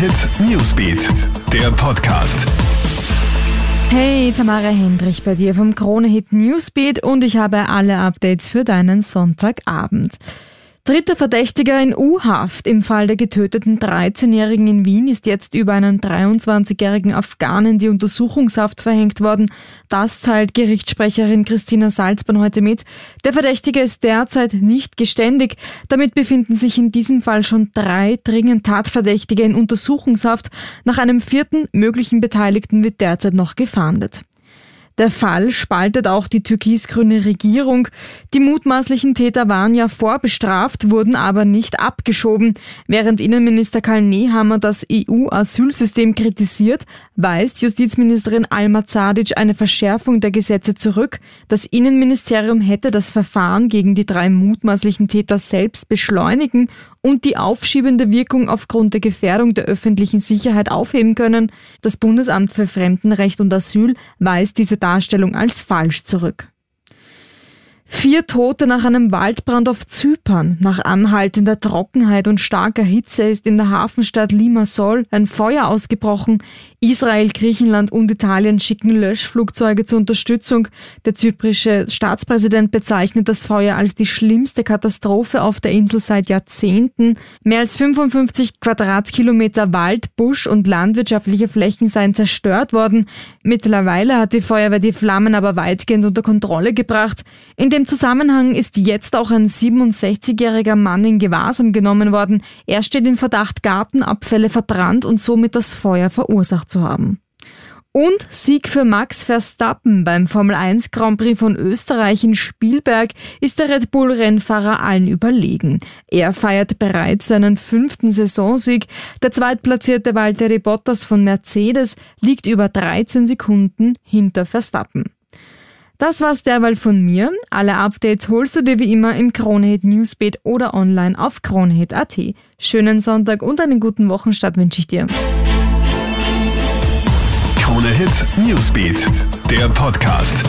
Hit Newsbeat, der Podcast. Hey, Tamara Hendrich bei dir vom Krone Hit Newsbeat und ich habe alle Updates für deinen Sonntagabend. Dritter Verdächtiger in U-Haft im Fall der getöteten 13-Jährigen in Wien ist jetzt über einen 23-jährigen Afghanen die Untersuchungshaft verhängt worden. Das teilt Gerichtssprecherin Christina Salzborn heute mit. Der Verdächtige ist derzeit nicht geständig. Damit befinden sich in diesem Fall schon drei dringend Tatverdächtige in Untersuchungshaft. Nach einem vierten möglichen Beteiligten wird derzeit noch gefahndet. Der Fall spaltet auch die türkis-grüne Regierung. Die mutmaßlichen Täter waren ja vorbestraft, wurden aber nicht abgeschoben. Während Innenminister Karl Nehammer das EU-Asylsystem kritisiert, weist Justizministerin Alma Zadic eine Verschärfung der Gesetze zurück. Das Innenministerium hätte das Verfahren gegen die drei mutmaßlichen Täter selbst beschleunigen und die aufschiebende Wirkung aufgrund der Gefährdung der öffentlichen Sicherheit aufheben können. Das Bundesamt für Fremdenrecht und Asyl weist diese Darstellung als falsch zurück. Vier Tote nach einem Waldbrand auf Zypern. Nach anhaltender Trockenheit und starker Hitze ist in der Hafenstadt Limassol ein Feuer ausgebrochen. Israel, Griechenland und Italien schicken Löschflugzeuge zur Unterstützung. Der zyprische Staatspräsident bezeichnet das Feuer als die schlimmste Katastrophe auf der Insel seit Jahrzehnten. Mehr als 55 Quadratkilometer Wald, Busch und landwirtschaftliche Flächen seien zerstört worden. Mittlerweile hat die Feuerwehr die Flammen aber weitgehend unter Kontrolle gebracht. In dem Zusammenhang ist jetzt auch ein 67-jähriger Mann in Gewahrsam genommen worden. Er steht in Verdacht, Gartenabfälle verbrannt und somit das Feuer verursacht zu haben. Und Sieg für Max Verstappen beim Formel 1 Grand Prix von Österreich in Spielberg ist der Red Bull Rennfahrer allen überlegen. Er feiert bereits seinen fünften Saisonsieg. Der zweitplatzierte Valtteri Bottas von Mercedes liegt über 13 Sekunden hinter Verstappen. Das war's derweil von mir. Alle Updates holst du dir wie immer im Kronehit Newsbeat oder online auf kronehit.at. Schönen Sonntag und einen guten Wochenstart wünsche ich dir. Kronehit Newsbeat, der Podcast.